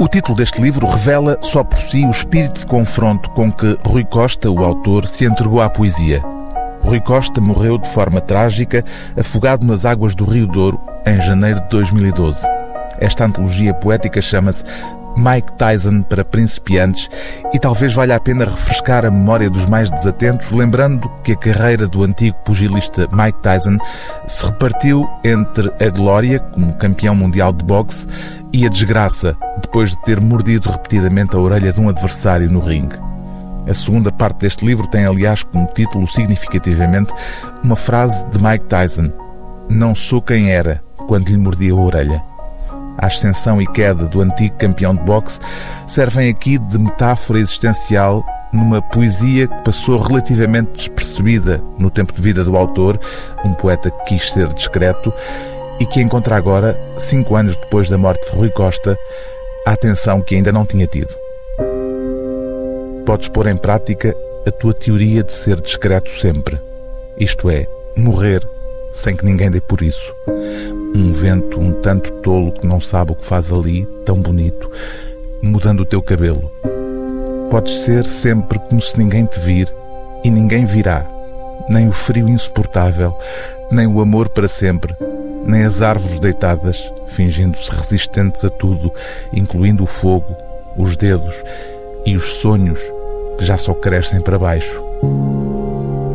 O título deste livro revela só por si o espírito de confronto com que Rui Costa, o autor, se entregou à poesia. Rui Costa morreu de forma trágica, afogado nas águas do Rio Douro, em janeiro de 2012. Esta antologia poética chama-se Mike Tyson para principiantes e talvez valha a pena refrescar a memória dos mais desatentos, lembrando que a carreira do antigo pugilista Mike Tyson se repartiu entre a glória como campeão mundial de boxe e a desgraça depois de ter mordido repetidamente a orelha de um adversário no ringue. A segunda parte deste livro tem, aliás, como título significativamente uma frase de Mike Tyson: Não sou quem era quando lhe mordi a orelha a ascensão e queda do antigo campeão de boxe, servem aqui de metáfora existencial numa poesia que passou relativamente despercebida no tempo de vida do autor, um poeta que quis ser discreto e que encontra agora, cinco anos depois da morte de Rui Costa, a atenção que ainda não tinha tido. Podes pôr em prática a tua teoria de ser discreto sempre, isto é, morrer sem que ninguém dê por isso um vento um tanto tolo que não sabe o que faz ali, tão bonito, mudando o teu cabelo. Podes ser sempre como se ninguém te vir e ninguém virá, nem o frio insuportável, nem o amor para sempre, nem as árvores deitadas, fingindo-se resistentes a tudo, incluindo o fogo, os dedos e os sonhos que já só crescem para baixo.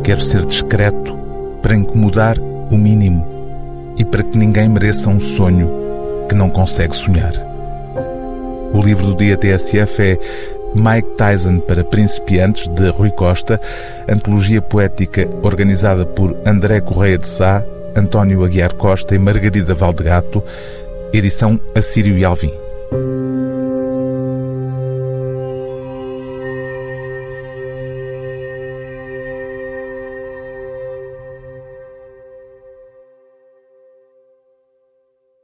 Quero ser discreto para incomodar o mínimo e para que ninguém mereça um sonho que não consegue sonhar. O livro do dia TSF é Mike Tyson para principiantes, de Rui Costa, antologia poética organizada por André Correia de Sá, António Aguiar Costa e Margarida Valdegato, edição Assírio e Alvim.